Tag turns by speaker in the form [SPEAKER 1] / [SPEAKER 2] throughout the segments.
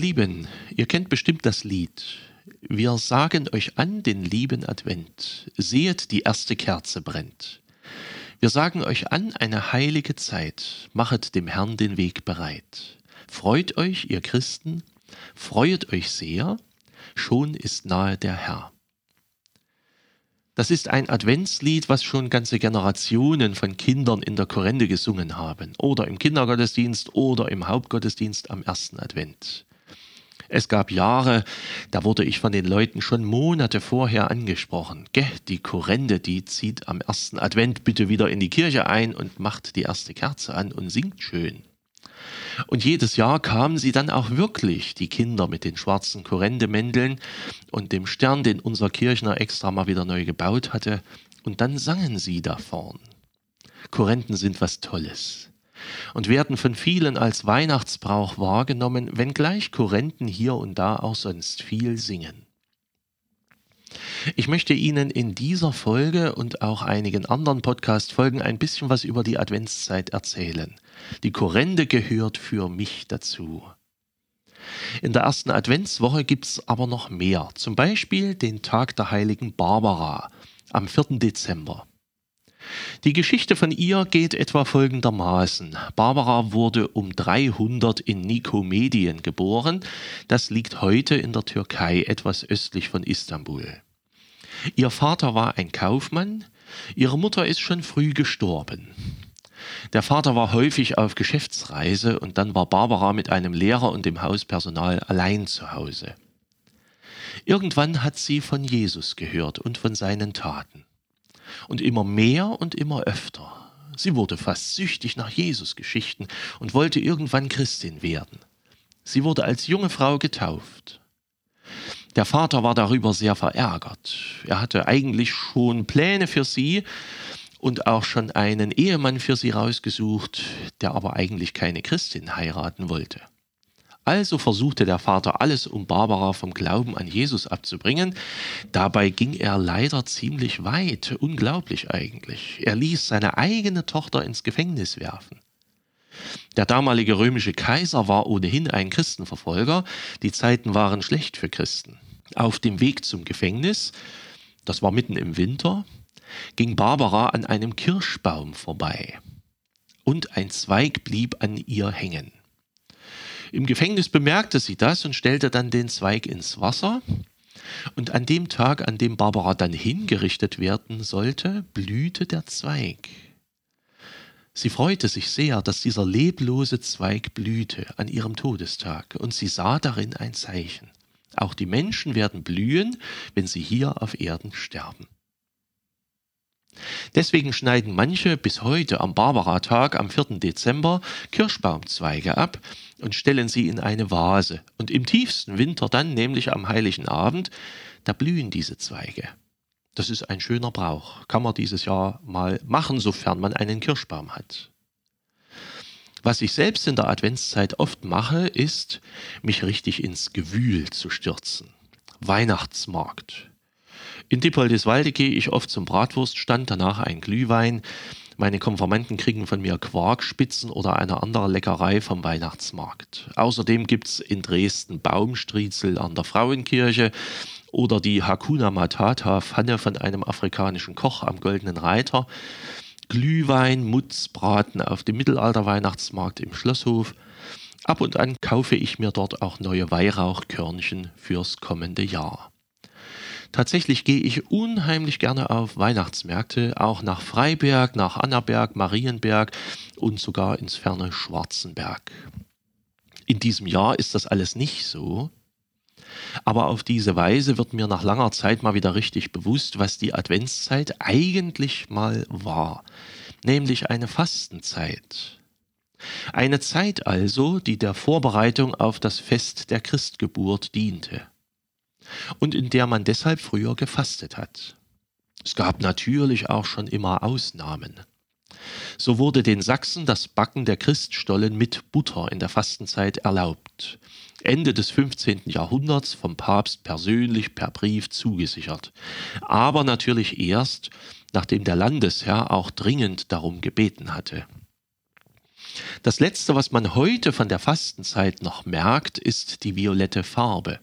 [SPEAKER 1] Ihr Lieben, ihr kennt bestimmt das Lied. Wir sagen euch an den lieben Advent. Sehet, die erste Kerze brennt. Wir sagen euch an eine heilige Zeit. Machet dem Herrn den Weg bereit. Freut euch, ihr Christen, freuet euch sehr, schon ist nahe der Herr. Das ist ein Adventslied, was schon ganze Generationen von Kindern in der Korrende gesungen haben oder im Kindergottesdienst oder im Hauptgottesdienst am ersten Advent. Es gab Jahre, da wurde ich von den Leuten schon Monate vorher angesprochen. Geh, die Korrende, die zieht am ersten Advent bitte wieder in die Kirche ein und macht die erste Kerze an und singt schön. Und jedes Jahr kamen sie dann auch wirklich, die Kinder mit den schwarzen Korrendemänteln und dem Stern, den unser Kirchner extra mal wieder neu gebaut hatte, und dann sangen sie da vorn. Korrenten sind was Tolles und werden von vielen als Weihnachtsbrauch wahrgenommen, wenngleich Korrenten hier und da auch sonst viel singen. Ich möchte Ihnen in dieser Folge und auch einigen anderen Podcast-Folgen ein bisschen was über die Adventszeit erzählen. Die Korrende gehört für mich dazu. In der ersten Adventswoche gibt es aber noch mehr, zum Beispiel den Tag der heiligen Barbara am 4. Dezember. Die Geschichte von ihr geht etwa folgendermaßen. Barbara wurde um 300 in Nikomedien geboren. Das liegt heute in der Türkei, etwas östlich von Istanbul. Ihr Vater war ein Kaufmann, ihre Mutter ist schon früh gestorben. Der Vater war häufig auf Geschäftsreise und dann war Barbara mit einem Lehrer und dem Hauspersonal allein zu Hause. Irgendwann hat sie von Jesus gehört und von seinen Taten und immer mehr und immer öfter. Sie wurde fast süchtig nach Jesus-Geschichten und wollte irgendwann Christin werden. Sie wurde als junge Frau getauft. Der Vater war darüber sehr verärgert. Er hatte eigentlich schon Pläne für sie und auch schon einen Ehemann für sie rausgesucht, der aber eigentlich keine Christin heiraten wollte. Also versuchte der Vater alles, um Barbara vom Glauben an Jesus abzubringen. Dabei ging er leider ziemlich weit, unglaublich eigentlich. Er ließ seine eigene Tochter ins Gefängnis werfen. Der damalige römische Kaiser war ohnehin ein Christenverfolger, die Zeiten waren schlecht für Christen. Auf dem Weg zum Gefängnis, das war mitten im Winter, ging Barbara an einem Kirschbaum vorbei, und ein Zweig blieb an ihr hängen. Im Gefängnis bemerkte sie das und stellte dann den Zweig ins Wasser. Und an dem Tag, an dem Barbara dann hingerichtet werden sollte, blühte der Zweig. Sie freute sich sehr, dass dieser leblose Zweig blühte an ihrem Todestag, und sie sah darin ein Zeichen. Auch die Menschen werden blühen, wenn sie hier auf Erden sterben. Deswegen schneiden manche bis heute am Barbara-Tag am 4. Dezember Kirschbaumzweige ab und stellen sie in eine Vase. Und im tiefsten Winter dann, nämlich am heiligen Abend, da blühen diese Zweige. Das ist ein schöner Brauch. Kann man dieses Jahr mal machen, sofern man einen Kirschbaum hat. Was ich selbst in der Adventszeit oft mache, ist, mich richtig ins Gewühl zu stürzen. Weihnachtsmarkt. In Dippoldiswalde gehe ich oft zum Bratwurststand, danach ein Glühwein. Meine Konformanten kriegen von mir Quarkspitzen oder eine andere Leckerei vom Weihnachtsmarkt. Außerdem gibt es in Dresden Baumstriezel an der Frauenkirche oder die Hakuna Matata Pfanne von einem afrikanischen Koch am Goldenen Reiter. Glühwein, Mutzbraten auf dem Mittelalter-Weihnachtsmarkt im Schlosshof. Ab und an kaufe ich mir dort auch neue Weihrauchkörnchen fürs kommende Jahr. Tatsächlich gehe ich unheimlich gerne auf Weihnachtsmärkte, auch nach Freiberg, nach Annaberg, Marienberg und sogar ins ferne Schwarzenberg. In diesem Jahr ist das alles nicht so. Aber auf diese Weise wird mir nach langer Zeit mal wieder richtig bewusst, was die Adventszeit eigentlich mal war, nämlich eine Fastenzeit. Eine Zeit also, die der Vorbereitung auf das Fest der Christgeburt diente und in der man deshalb früher gefastet hat. Es gab natürlich auch schon immer Ausnahmen. So wurde den Sachsen das Backen der Christstollen mit Butter in der Fastenzeit erlaubt. Ende des 15. Jahrhunderts vom Papst persönlich per Brief zugesichert. Aber natürlich erst, nachdem der Landesherr auch dringend darum gebeten hatte. Das Letzte, was man heute von der Fastenzeit noch merkt, ist die violette Farbe,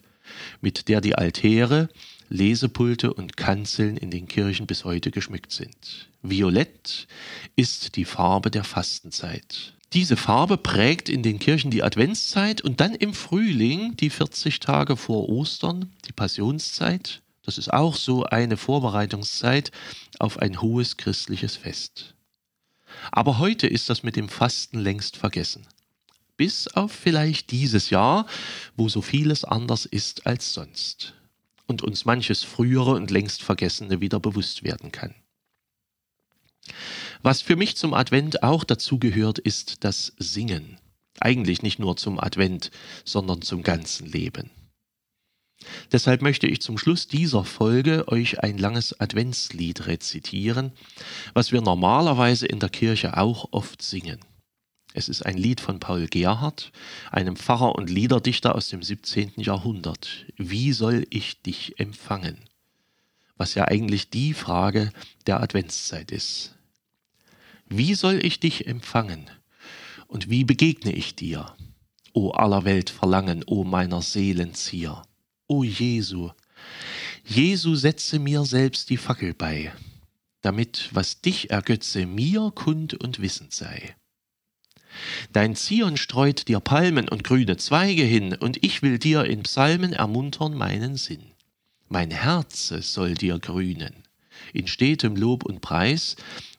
[SPEAKER 1] mit der die Altäre, Lesepulte und Kanzeln in den Kirchen bis heute geschmückt sind. Violett ist die Farbe der Fastenzeit. Diese Farbe prägt in den Kirchen die Adventszeit und dann im Frühling die 40 Tage vor Ostern, die Passionszeit. Das ist auch so eine Vorbereitungszeit auf ein hohes christliches Fest. Aber heute ist das mit dem Fasten längst vergessen. Bis auf vielleicht dieses Jahr, wo so vieles anders ist als sonst und uns manches frühere und längst Vergessene wieder bewusst werden kann. Was für mich zum Advent auch dazu gehört, ist das Singen. Eigentlich nicht nur zum Advent, sondern zum ganzen Leben. Deshalb möchte ich zum Schluss dieser Folge euch ein langes Adventslied rezitieren, was wir normalerweise in der Kirche auch oft singen. Es ist ein Lied von Paul Gerhardt, einem Pfarrer und Liederdichter aus dem 17. Jahrhundert. Wie soll ich dich empfangen? Was ja eigentlich die Frage der Adventszeit ist. Wie soll ich dich empfangen? Und wie begegne ich dir? O aller Welt Verlangen, o meiner Seelen Zier. O Jesu, Jesu setze mir selbst die Fackel bei, damit, was dich ergötze, mir kund und wissend sei. Dein Zion streut dir Palmen und grüne Zweige hin, und ich will dir in Psalmen ermuntern meinen Sinn. Mein Herze soll dir grünen, in stetem Lob und Preis,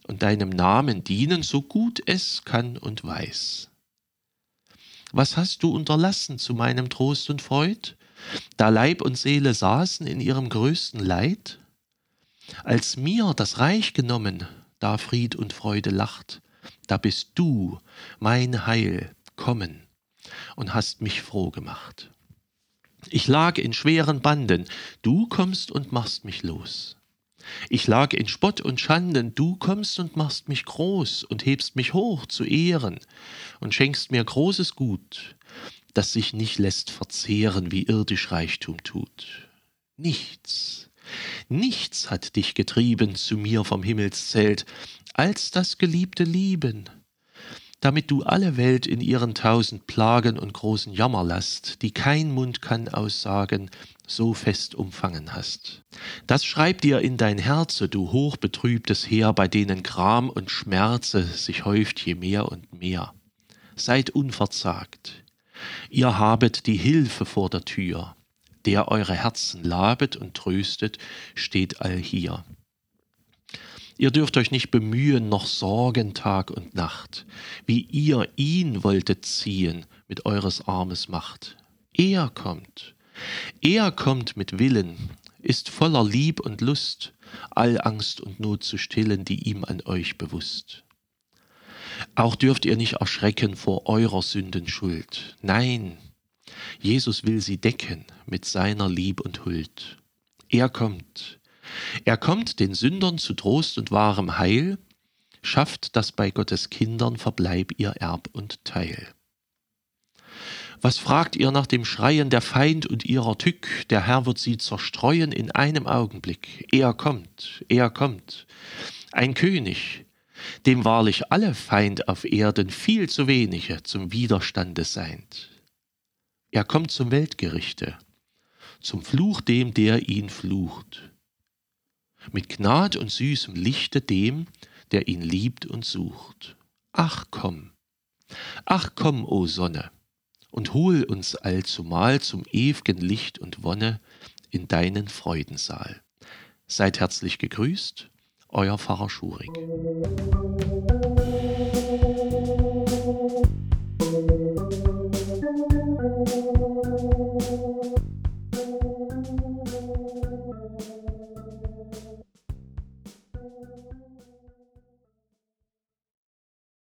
[SPEAKER 1] und deinem Namen dienen, so gut es kann und weiß. Was hast du unterlassen zu meinem Trost und Freud? da Leib und Seele saßen in ihrem größten Leid? Als mir das Reich genommen, da Fried und Freude lacht, da bist du, mein Heil, kommen und hast mich froh gemacht. Ich lag in schweren Banden, du kommst und machst mich los. Ich lag in Spott und Schanden, du kommst und machst mich groß und hebst mich hoch zu Ehren und schenkst mir großes Gut, das sich nicht lässt verzehren, wie irdisch Reichtum tut. Nichts, nichts hat dich getrieben zu mir vom Himmelszelt, als das geliebte Lieben, damit du alle Welt in ihren tausend Plagen und großen Jammerlast, die kein Mund kann aussagen, so fest umfangen hast. Das schreib dir in dein Herze, du hochbetrübtes Heer, bei denen Gram und Schmerze sich häuft je mehr und mehr. Seid unverzagt, Ihr habet die Hilfe vor der Tür, der eure Herzen labet und tröstet, steht allhier. Ihr dürft euch nicht bemühen, noch sorgen Tag und Nacht, wie ihr ihn wolltet ziehen mit eures Armes Macht. Er kommt, er kommt mit Willen, ist voller Lieb und Lust, all Angst und Not zu stillen, die ihm an euch bewusst. Auch dürft ihr nicht erschrecken vor eurer Sünden Schuld. Nein, Jesus will sie decken mit seiner Lieb und Huld. Er kommt. Er kommt den Sündern zu Trost und wahrem Heil, schafft, dass bei Gottes Kindern verbleib ihr Erb und Teil. Was fragt ihr nach dem Schreien der Feind und ihrer Tück? Der Herr wird sie zerstreuen in einem Augenblick. Er kommt, er kommt. Ein König, dem wahrlich alle Feind auf Erden viel zu wenige zum Widerstande seind. Er kommt zum Weltgerichte, zum Fluch dem, der ihn flucht. Mit Gnad und süßem Lichte dem, der ihn liebt und sucht. Ach komm, ach komm, o Sonne, und hol uns allzumal zum ew'gen Licht und Wonne in deinen Freudensaal. Seid herzlich gegrüßt, euer Pfarrer Schurig.